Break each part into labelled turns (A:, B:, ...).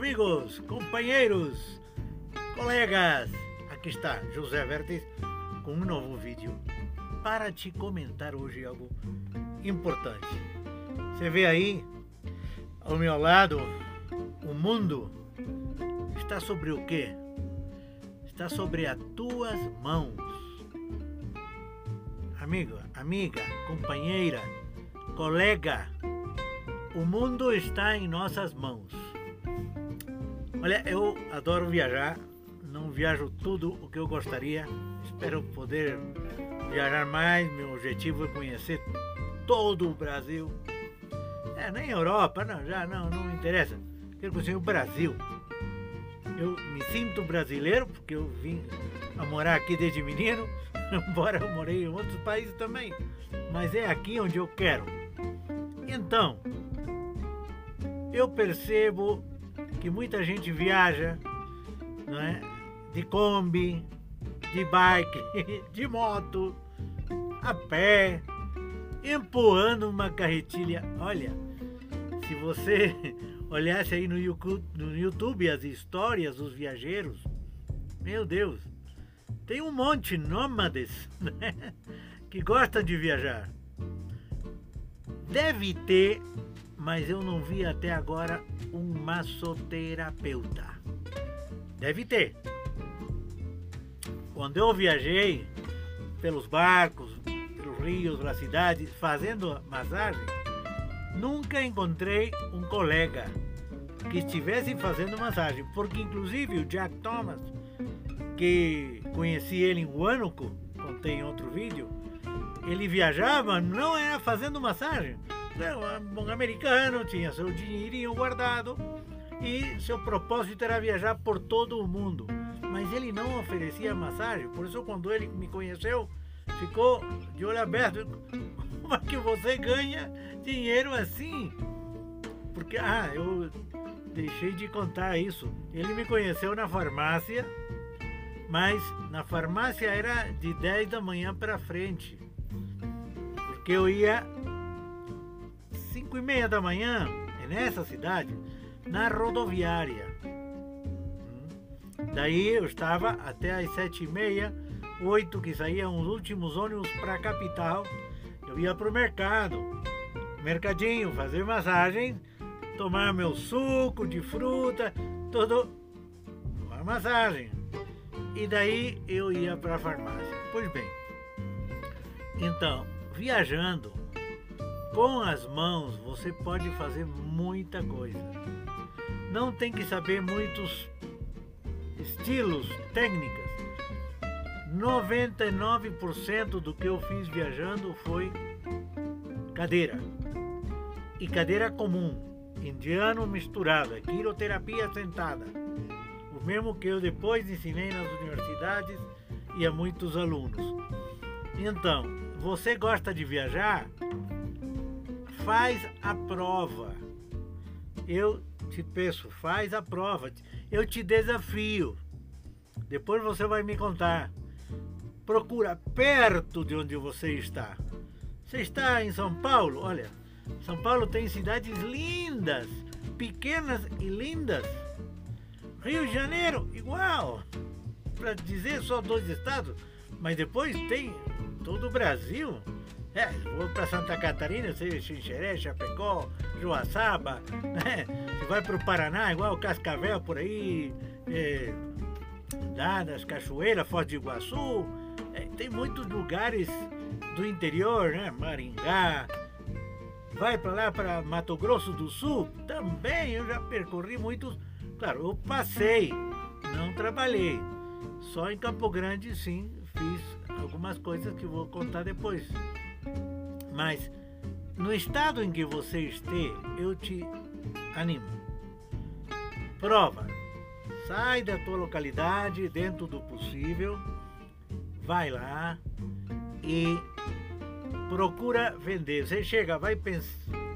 A: amigos, companheiros, colegas. Aqui está José Vertes com um novo vídeo para te comentar hoje algo importante. Você vê aí ao meu lado o mundo está sobre o quê? Está sobre as tuas mãos. Amigo, amiga, companheira, colega, o mundo está em nossas mãos. Olha, eu adoro viajar, não viajo tudo o que eu gostaria. Espero poder viajar mais. Meu objetivo é conhecer todo o Brasil. É, nem Europa, não, já não, não me interessa. Quero conhecer o Brasil. Eu me sinto brasileiro porque eu vim a morar aqui desde menino, embora eu morei em outros países também. Mas é aqui onde eu quero. Então, eu percebo que muita gente viaja não é? de Kombi, de bike, de moto, a pé, empurrando uma carretilha. Olha, se você olhasse aí no YouTube, as histórias dos viajeiros, meu Deus, tem um monte de nômades né, que gostam de viajar. Deve ter mas eu não vi até agora um massoterapeuta. Deve ter. Quando eu viajei pelos barcos, pelos rios, pela cidade, fazendo massagem, nunca encontrei um colega que estivesse fazendo massagem, porque inclusive o Jack Thomas, que conheci ele em Huánuco, contei em outro vídeo, ele viajava não era fazendo massagem, um americano, tinha seu dinheirinho guardado e seu propósito era viajar por todo o mundo. Mas ele não oferecia massagem, por isso quando ele me conheceu, ficou de olho aberto. Como é que você ganha dinheiro assim? Porque, ah, eu deixei de contar isso. Ele me conheceu na farmácia, mas na farmácia era de 10 da manhã para frente. Porque eu ia 5 e meia da manhã, nessa cidade, na rodoviária. Hum. Daí eu estava até às sete e meia, oito que saíam os últimos ônibus para a capital. Eu ia para o mercado, mercadinho, fazer massagem, tomar meu suco de fruta, tudo, uma massagem. E daí eu ia para a farmácia. Pois bem, então, viajando, com as mãos você pode fazer muita coisa. Não tem que saber muitos estilos, técnicas. 99% do que eu fiz viajando foi cadeira. E cadeira comum, indiano misturado, é quiroterapia sentada. O mesmo que eu depois ensinei nas universidades e a muitos alunos. Então, você gosta de viajar? Faz a prova. Eu te peço, faz a prova. Eu te desafio. Depois você vai me contar. Procura perto de onde você está. Você está em São Paulo? Olha, São Paulo tem cidades lindas, pequenas e lindas. Rio de Janeiro, igual. Para dizer só dois estados, mas depois tem todo o Brasil. É, vou para Santa Catarina, sei, Xinxeré, Chapecó, Joaçaba, né? Você vai para o Paraná, igual Cascavel por aí, é, Dadas, Cachoeira, Foz de Iguaçu. É, tem muitos lugares do interior, né? Maringá. Vai para lá, para Mato Grosso do Sul, também eu já percorri muitos. Claro, eu passei, não trabalhei. Só em Campo Grande, sim, fiz algumas coisas que vou contar depois. Mas no estado em que você esteja, eu te animo. Prova. Sai da tua localidade dentro do possível. Vai lá e procura vender. Você chega, vai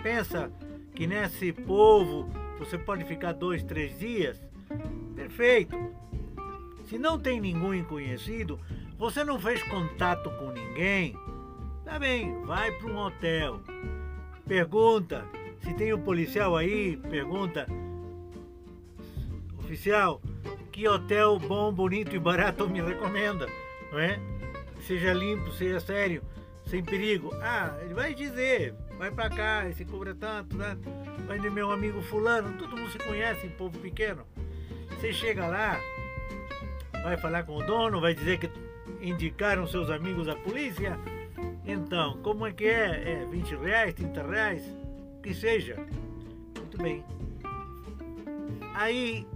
A: pensa que nesse povo você pode ficar dois, três dias. Perfeito. Se não tem ninguém conhecido, você não fez contato com ninguém, Tá bem, vai para um hotel. Pergunta, se tem um policial aí, pergunta oficial, que hotel bom, bonito e barato me recomenda, não é? Seja limpo, seja sério, sem perigo. Ah, ele vai dizer, vai pra cá, esse cobra tanto, né? Vai de meu amigo fulano, todo mundo se conhece, povo pequeno. Você chega lá, vai falar com o dono, vai dizer que indicaram seus amigos à polícia. Então, como é que é? É 20 reais, 30 reais? Que seja. Muito bem. Aí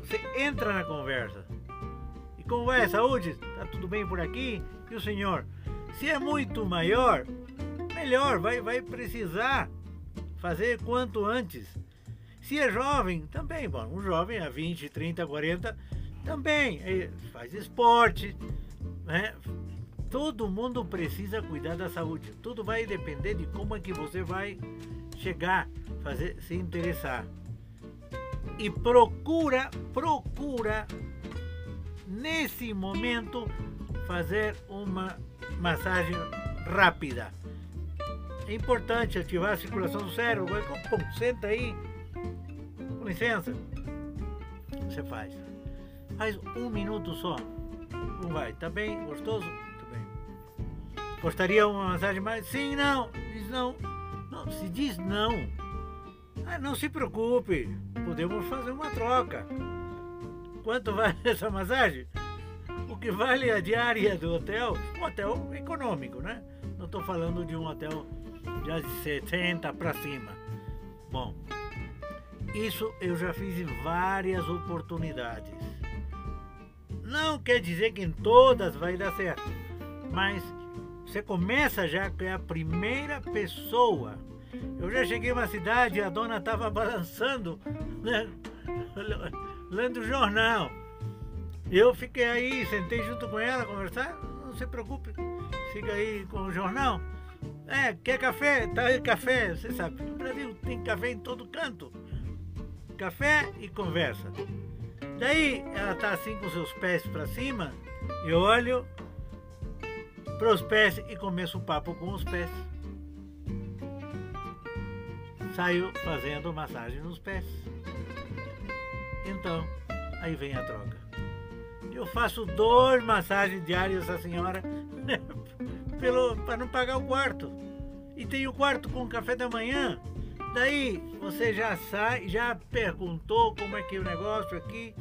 A: você entra na conversa. E como vai a saúde? Tá tudo bem por aqui? E o senhor? Se é muito maior, melhor, vai, vai precisar fazer quanto antes. Se é jovem, também, bom, um jovem a 20, 30, 40, também faz esporte, né? Todo mundo precisa cuidar da saúde. Tudo vai depender de como é que você vai chegar, fazer, se interessar. E procura, procura nesse momento fazer uma massagem rápida. É importante ativar a circulação do cérebro. Pum, senta aí. Com licença. Você faz. Faz um minuto só. Não vai. Tá bem? Gostoso? Gostaria uma massagem mais? Sim, não. Diz não. Não, se diz não. Ah, não se preocupe. Podemos fazer uma troca. Quanto vale essa massagem? O que vale a diária do hotel? Um hotel econômico, né? Não estou falando de um hotel já de 70 para cima. Bom, isso eu já fiz em várias oportunidades. Não quer dizer que em todas vai dar certo, mas você começa já com a primeira pessoa. Eu já cheguei em uma cidade e a dona estava balançando, né, lendo o jornal. Eu fiquei aí, sentei junto com ela, conversar. Não se preocupe, fica aí com o jornal. É, quer café? Tá aí café. Você sabe, no Brasil tem café em todo canto. Café e conversa. Daí ela tá assim com seus pés para cima, eu olho para os pés e começo o papo com os pés. Saio fazendo massagem nos pés. Então, aí vem a troca. Eu faço duas massagens diárias a senhora para não pagar o quarto. E tem o quarto com café da manhã. Daí você já sai, já perguntou como é que é o negócio aqui,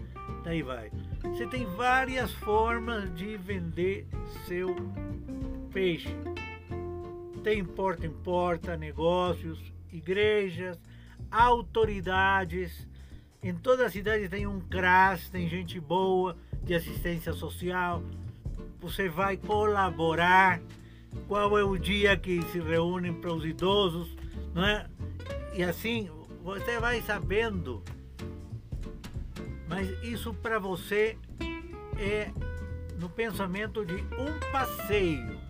A: daí vai. Você tem várias formas de vender seu peixe. Tem porta em porta, negócios, igrejas, autoridades. Em toda a cidade tem um CRAS, tem gente boa de assistência social. Você vai colaborar qual é o dia que se reúnem para os idosos, não é? E assim você vai sabendo. Mas isso para você é no pensamento de um passeio.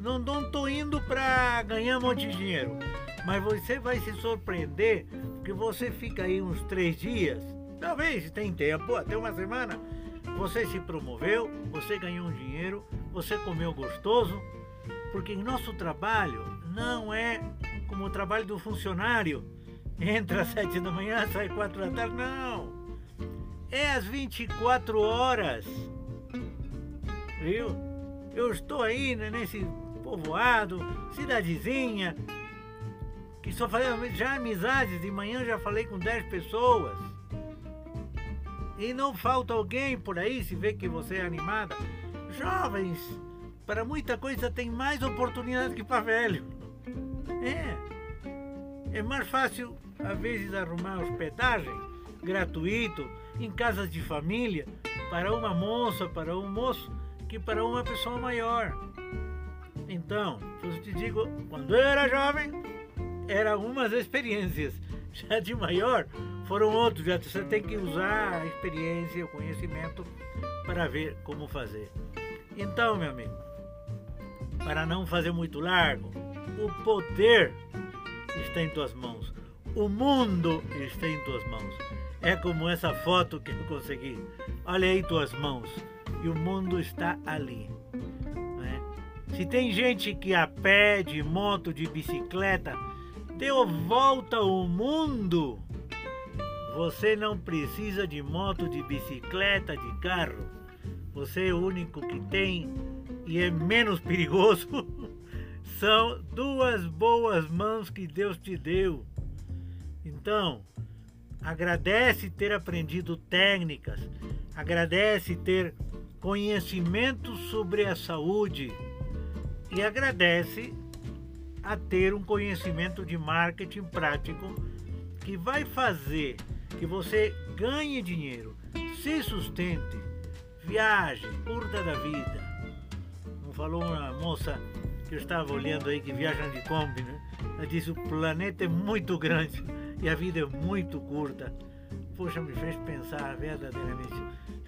A: Não estou indo para ganhar um monte de dinheiro, mas você vai se surpreender que você fica aí uns três dias, talvez tem tempo, até uma semana. Você se promoveu, você ganhou um dinheiro, você comeu gostoso, porque nosso trabalho não é como o trabalho do funcionário. Entra às sete da manhã, sai quatro da tarde. Não. É às 24 horas. Viu? Eu estou aí né, nesse povoado, cidadezinha, que só falei já amizades. De manhã já falei com 10 pessoas. E não falta alguém por aí se vê que você é animada. Jovens para muita coisa tem mais oportunidade que para velho. É. É mais fácil, às vezes, arrumar hospedagem gratuito em casas de família para uma moça, para um moço, que para uma pessoa maior. Então, eu te digo, quando eu era jovem, eram algumas experiências. Já de maior, foram outros. Já você tem que usar a experiência, o conhecimento para ver como fazer. Então, meu amigo, para não fazer muito largo, o poder está em tuas mãos. O mundo está em tuas mãos. É como essa foto que eu consegui. Olha aí tuas mãos. E o mundo está ali. Se tem gente que a pé, de moto, de bicicleta, deu volta ao mundo, Você não precisa de moto, de bicicleta, de carro. Você é o único que tem e é menos perigoso. São duas boas mãos que Deus te deu. Então, agradece ter aprendido técnicas, agradece ter conhecimento sobre a saúde e agradece a ter um conhecimento de marketing prático que vai fazer que você ganhe dinheiro, se sustente, viaje, curta da vida. Não falou uma moça que eu estava olhando aí que viaja de Kombi, né? Ela disse: o planeta é muito grande e a vida é muito curta. Poxa, me fez pensar verdadeiramente.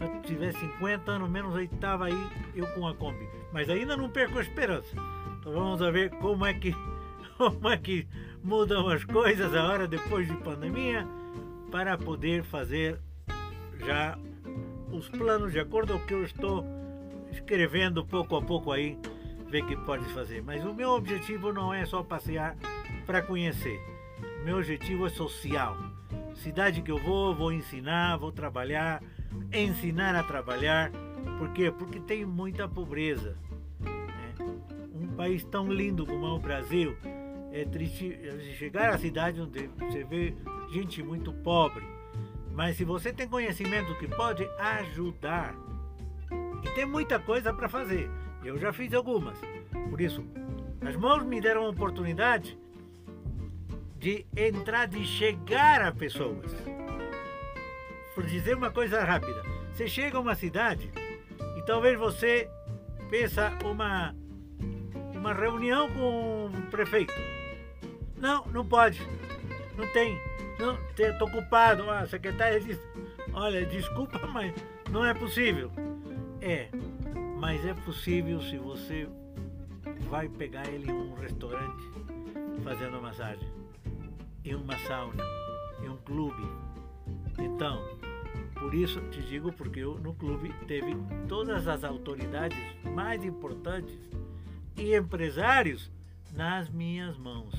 A: Se eu tivesse 50 anos menos, aí estava aí eu com a Kombi. Mas ainda não perco a esperança. Então vamos ver como é que como é que mudam as coisas agora depois de pandemia para poder fazer já os planos de acordo com o que eu estou escrevendo pouco a pouco aí, ver que pode fazer. Mas o meu objetivo não é só passear para conhecer. O meu objetivo é social. Cidade que eu vou, vou ensinar, vou trabalhar, ensinar a trabalhar. Por quê? Porque tem muita pobreza. Né? Um país tão lindo como é o Brasil, é triste chegar à cidade onde você vê gente muito pobre. Mas se você tem conhecimento que pode ajudar, e tem muita coisa para fazer, eu já fiz algumas. Por isso, as mãos me deram a oportunidade de entrar, de chegar a pessoas. Por dizer uma coisa rápida, você chega a uma cidade e talvez você peça uma, uma reunião com o prefeito. Não, não pode. Não tem. Não, estou ocupado. A secretária disse, olha, desculpa, mas não é possível. É, mas é possível se você vai pegar ele em um restaurante fazendo massagem, em uma sauna, em um clube. Por isso te digo, porque eu no clube teve todas as autoridades mais importantes e empresários nas minhas mãos.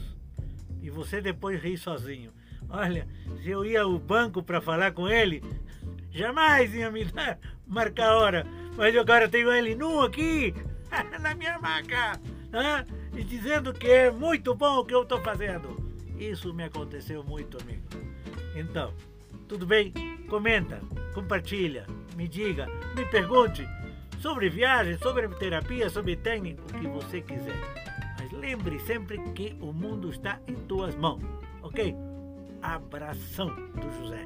A: E você depois ri sozinho. Olha, se eu ia ao banco para falar com ele, jamais ia me dar, marcar hora. Mas agora tenho ele nu aqui, na minha maca, né? e dizendo que é muito bom o que eu estou fazendo. Isso me aconteceu muito, amigo. Então, tudo bem? Comenta, compartilha, me diga, me pergunte sobre viagem, sobre terapia, sobre técnico, o que você quiser. Mas lembre sempre que o mundo está em tuas mãos, ok? Abração do José.